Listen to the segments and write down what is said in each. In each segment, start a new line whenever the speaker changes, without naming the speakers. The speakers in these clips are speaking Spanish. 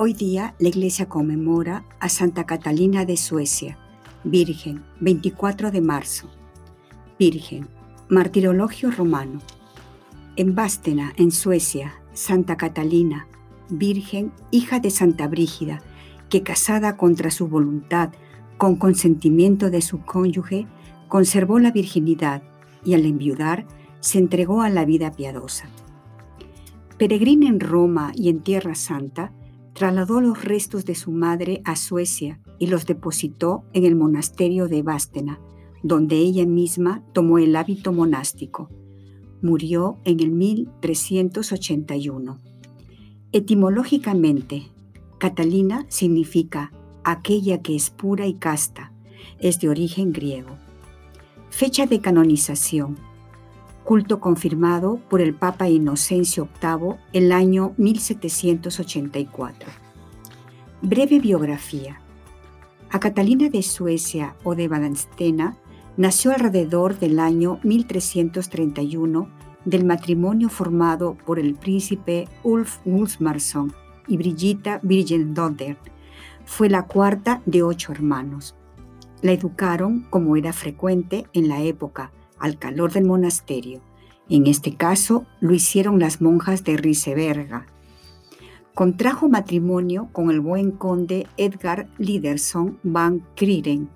Hoy día la Iglesia conmemora a Santa Catalina de Suecia, Virgen, 24 de marzo. Virgen, Martirologio Romano. En Bástena, en Suecia, Santa Catalina, Virgen, hija de Santa Brígida, que casada contra su voluntad, con consentimiento de su cónyuge, conservó la virginidad y al enviudar se entregó a la vida piadosa. Peregrina en Roma y en Tierra Santa, trasladó los restos de su madre a Suecia y los depositó en el monasterio de Bástena, donde ella misma tomó el hábito monástico. Murió en el 1381. Etimológicamente, Catalina significa aquella que es pura y casta. Es de origen griego. Fecha de canonización culto confirmado por el Papa Inocencio VIII el año 1784. Breve biografía. A Catalina de Suecia o de Badenstena nació alrededor del año 1331 del matrimonio formado por el príncipe Ulf Ulfmarsson y Brigitta Virgendodder. Fue la cuarta de ocho hermanos. La educaron, como era frecuente en la época, al calor del monasterio. En este caso lo hicieron las monjas de Riseberga. Contrajo matrimonio con el buen conde Edgar Liderson van Krieren,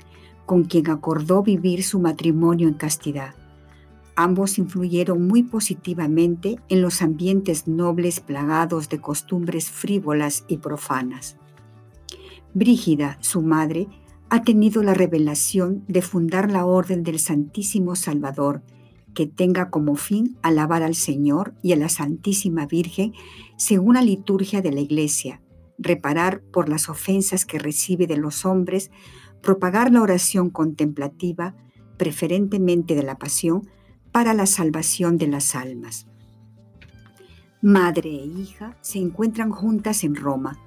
con quien acordó vivir su matrimonio en castidad. Ambos influyeron muy positivamente en los ambientes nobles plagados de costumbres frívolas y profanas. Brígida, su madre, ha tenido la revelación de fundar la Orden del Santísimo Salvador, que tenga como fin alabar al Señor y a la Santísima Virgen según la liturgia de la Iglesia, reparar por las ofensas que recibe de los hombres, propagar la oración contemplativa, preferentemente de la pasión, para la salvación de las almas. Madre e hija se encuentran juntas en Roma,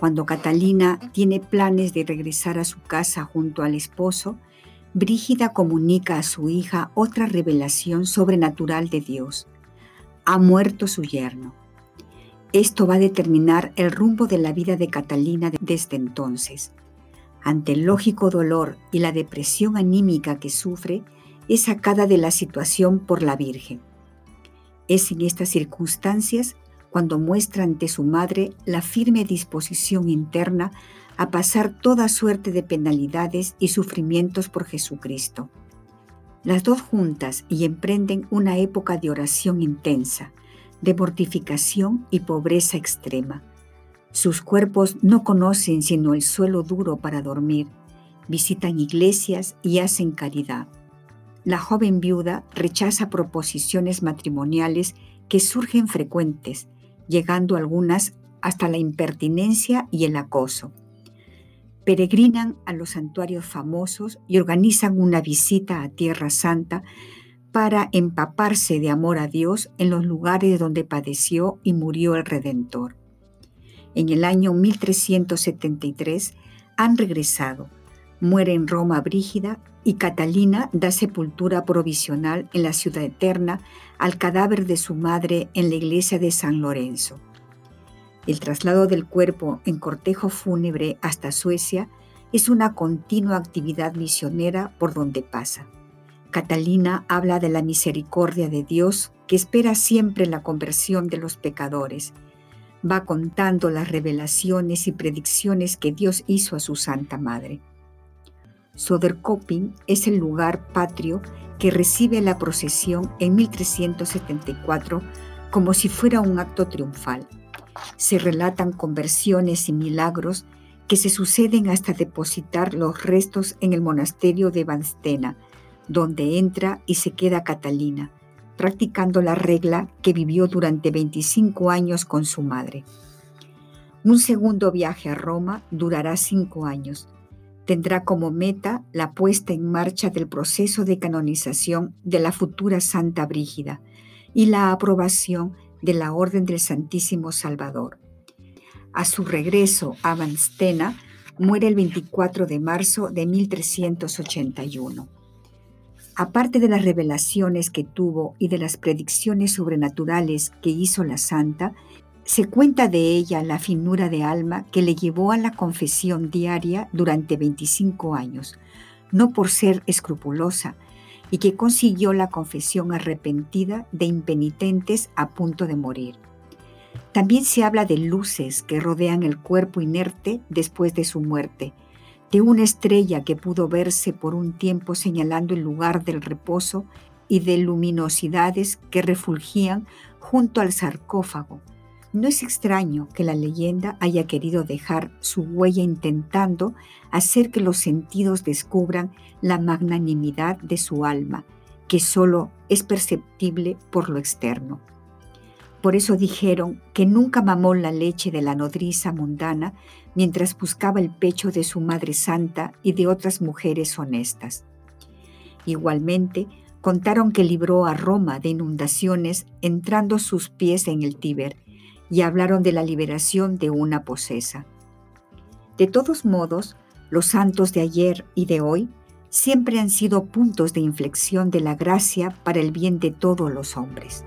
cuando Catalina tiene planes de regresar a su casa junto al esposo, Brígida comunica a su hija otra revelación sobrenatural de Dios. Ha muerto su yerno. Esto va a determinar el rumbo de la vida de Catalina desde entonces. Ante el lógico dolor y la depresión anímica que sufre, es sacada de la situación por la Virgen. Es en estas circunstancias cuando muestra ante su madre la firme disposición interna a pasar toda suerte de penalidades y sufrimientos por Jesucristo. Las dos juntas y emprenden una época de oración intensa, de mortificación y pobreza extrema. Sus cuerpos no conocen sino el suelo duro para dormir, visitan iglesias y hacen caridad. La joven viuda rechaza proposiciones matrimoniales que surgen frecuentes, llegando algunas hasta la impertinencia y el acoso. Peregrinan a los santuarios famosos y organizan una visita a Tierra Santa para empaparse de amor a Dios en los lugares donde padeció y murió el Redentor. En el año 1373 han regresado. Muere en Roma Brígida y Catalina da sepultura provisional en la ciudad eterna al cadáver de su madre en la iglesia de San Lorenzo. El traslado del cuerpo en cortejo fúnebre hasta Suecia es una continua actividad misionera por donde pasa. Catalina habla de la misericordia de Dios que espera siempre la conversión de los pecadores. Va contando las revelaciones y predicciones que Dios hizo a su Santa Madre. Soderkoping es el lugar patrio que recibe la procesión en 1374 como si fuera un acto triunfal. Se relatan conversiones y milagros que se suceden hasta depositar los restos en el monasterio de Vanstena, donde entra y se queda Catalina, practicando la regla que vivió durante 25 años con su madre. Un segundo viaje a Roma durará cinco años, tendrá como meta la puesta en marcha del proceso de canonización de la futura Santa Brígida y la aprobación de la Orden del Santísimo Salvador. A su regreso a Vanstena, muere el 24 de marzo de 1381. Aparte de las revelaciones que tuvo y de las predicciones sobrenaturales que hizo la santa, se cuenta de ella la finura de alma que le llevó a la confesión diaria durante 25 años, no por ser escrupulosa, y que consiguió la confesión arrepentida de impenitentes a punto de morir. También se habla de luces que rodean el cuerpo inerte después de su muerte, de una estrella que pudo verse por un tiempo señalando el lugar del reposo y de luminosidades que refulgían junto al sarcófago. No es extraño que la leyenda haya querido dejar su huella intentando hacer que los sentidos descubran la magnanimidad de su alma, que solo es perceptible por lo externo. Por eso dijeron que nunca mamó la leche de la nodriza mundana mientras buscaba el pecho de su Madre Santa y de otras mujeres honestas. Igualmente, contaron que libró a Roma de inundaciones entrando sus pies en el Tíber y hablaron de la liberación de una posesa. De todos modos, los santos de ayer y de hoy siempre han sido puntos de inflexión de la gracia para el bien de todos los hombres.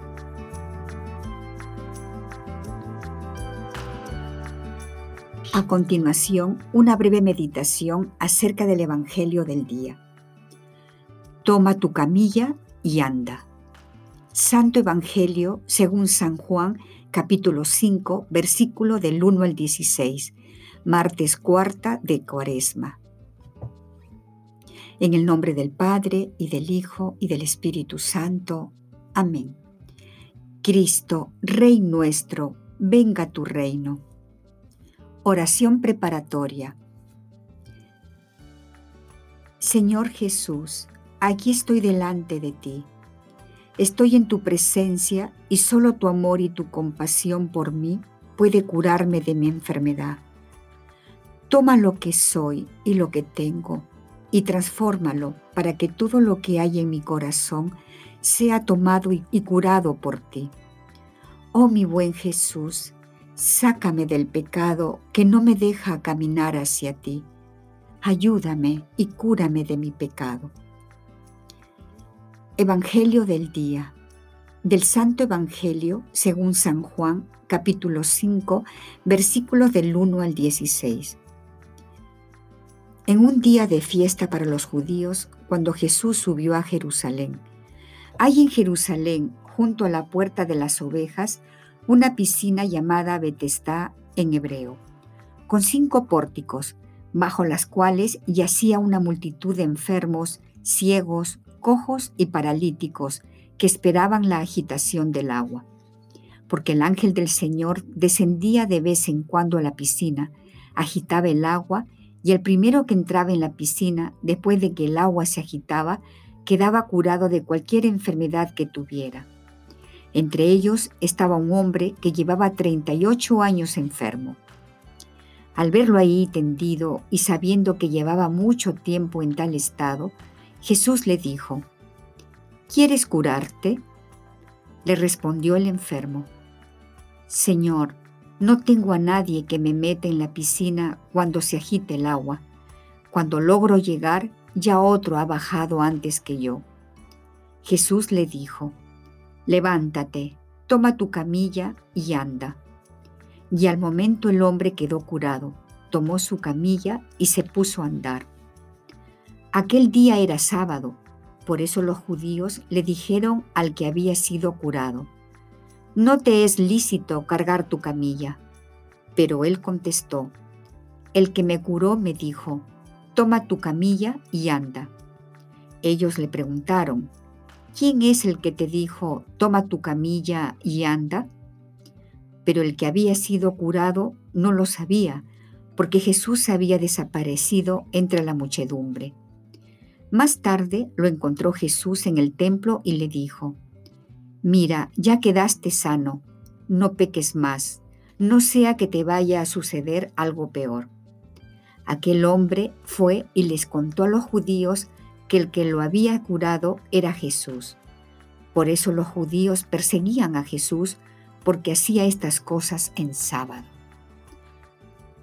A continuación, una breve meditación acerca del Evangelio del día. Toma tu camilla y anda. Santo Evangelio según San Juan, capítulo 5, versículo del 1 al 16, martes cuarta de Cuaresma. En el nombre del Padre y del Hijo y del Espíritu Santo. Amén. Cristo, Rey nuestro, venga tu reino Oración preparatoria. Señor Jesús, aquí estoy delante de ti. Estoy en tu presencia y solo tu amor y tu compasión por mí puede curarme de mi enfermedad. Toma lo que soy y lo que tengo y transfórmalo para que todo lo que hay en mi corazón sea tomado y curado por ti. Oh mi buen Jesús, Sácame del pecado que no me deja caminar hacia ti. Ayúdame y cúrame de mi pecado. Evangelio del día. Del Santo Evangelio según San Juan, capítulo 5, versículos del 1 al 16. En un día de fiesta para los judíos, cuando Jesús subió a Jerusalén, hay en Jerusalén, junto a la puerta de las ovejas, una piscina llamada Betestá en hebreo, con cinco pórticos, bajo las cuales yacía una multitud de enfermos, ciegos, cojos y paralíticos que esperaban la agitación del agua. Porque el ángel del Señor descendía de vez en cuando a la piscina, agitaba el agua y el primero que entraba en la piscina, después de que el agua se agitaba, quedaba curado de cualquier enfermedad que tuviera. Entre ellos estaba un hombre que llevaba 38 años enfermo. Al verlo ahí tendido y sabiendo que llevaba mucho tiempo en tal estado, Jesús le dijo, ¿Quieres curarte? Le respondió el enfermo, Señor, no tengo a nadie que me meta en la piscina cuando se agite el agua. Cuando logro llegar, ya otro ha bajado antes que yo. Jesús le dijo, Levántate, toma tu camilla y anda. Y al momento el hombre quedó curado, tomó su camilla y se puso a andar. Aquel día era sábado, por eso los judíos le dijeron al que había sido curado, No te es lícito cargar tu camilla. Pero él contestó, El que me curó me dijo, Toma tu camilla y anda. Ellos le preguntaron, ¿quién es el que te dijo, toma tu camilla y anda? Pero el que había sido curado no lo sabía, porque Jesús había desaparecido entre la muchedumbre. Más tarde lo encontró Jesús en el templo y le dijo, Mira, ya quedaste sano, no peques más, no sea que te vaya a suceder algo peor. Aquel hombre fue y les contó a los judíos que el que lo había curado era Jesús. Por eso los judíos perseguían a Jesús porque hacía estas cosas en sábado.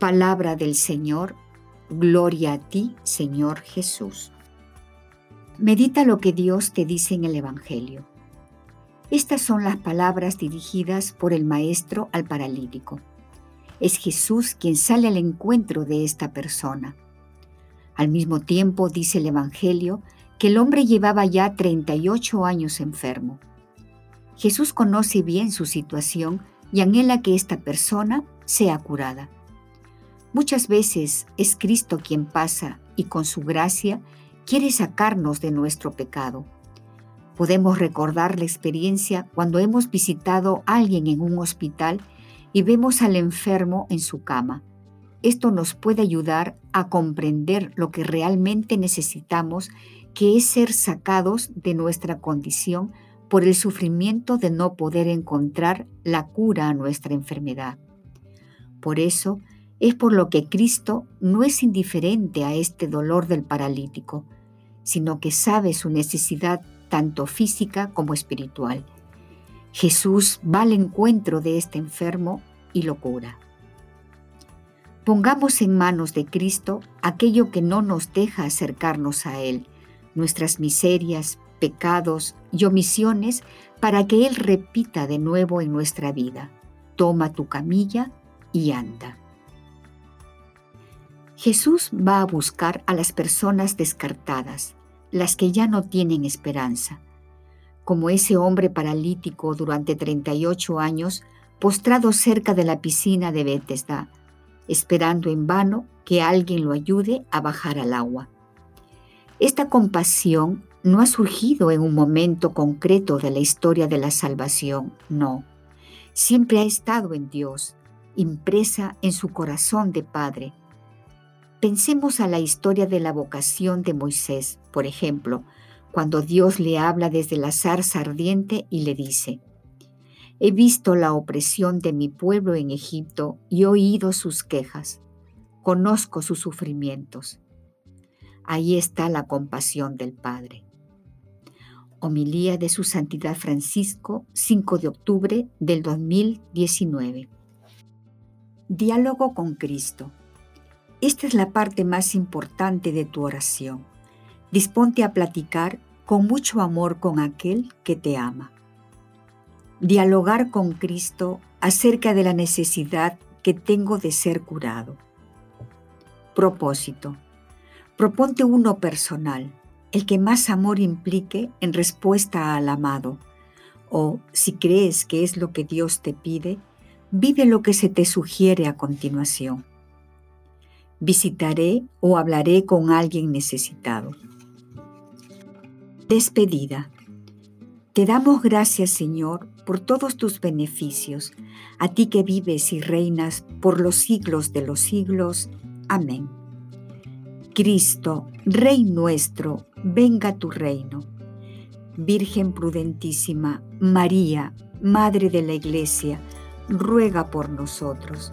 Palabra del Señor, gloria a ti, Señor Jesús. Medita lo que Dios te dice en el Evangelio. Estas son las palabras dirigidas por el Maestro al paralítico. Es Jesús quien sale al encuentro de esta persona. Al mismo tiempo dice el Evangelio que el hombre llevaba ya 38 años enfermo. Jesús conoce bien su situación y anhela que esta persona sea curada. Muchas veces es Cristo quien pasa y con su gracia quiere sacarnos de nuestro pecado. Podemos recordar la experiencia cuando hemos visitado a alguien en un hospital y vemos al enfermo en su cama. Esto nos puede ayudar a comprender lo que realmente necesitamos, que es ser sacados de nuestra condición por el sufrimiento de no poder encontrar la cura a nuestra enfermedad. Por eso es por lo que Cristo no es indiferente a este dolor del paralítico, sino que sabe su necesidad tanto física como espiritual. Jesús va al encuentro de este enfermo y lo cura. Pongamos en manos de Cristo aquello que no nos deja acercarnos a Él, nuestras miserias, pecados y omisiones para que Él repita de nuevo en nuestra vida. Toma tu camilla y anda. Jesús va a buscar a las personas descartadas, las que ya no tienen esperanza, como ese hombre paralítico durante 38 años postrado cerca de la piscina de Bethesda, esperando en vano que alguien lo ayude a bajar al agua. Esta compasión no ha surgido en un momento concreto de la historia de la salvación, no. Siempre ha estado en Dios, impresa en su corazón de Padre. Pensemos a la historia de la vocación de Moisés, por ejemplo, cuando Dios le habla desde la zarza ardiente y le dice, He visto la opresión de mi pueblo en Egipto y oído sus quejas. Conozco sus sufrimientos. Ahí está la compasión del Padre. Homilía de su Santidad Francisco, 5 de octubre del 2019. Diálogo con Cristo. Esta es la parte más importante de tu oración. Disponte a platicar con mucho amor con aquel que te ama. Dialogar con Cristo acerca de la necesidad que tengo de ser curado. Propósito. Proponte uno personal el que más amor implique en respuesta al amado. O, si crees que es lo que Dios te pide, vive lo que se te sugiere a continuación. Visitaré o hablaré con alguien necesitado. Despedida. Te damos gracias, Señor, por todos tus beneficios, a ti que vives y reinas por los siglos de los siglos. Amén. Cristo, Rey nuestro, venga tu reino. Virgen prudentísima, María, Madre de la Iglesia, ruega por nosotros.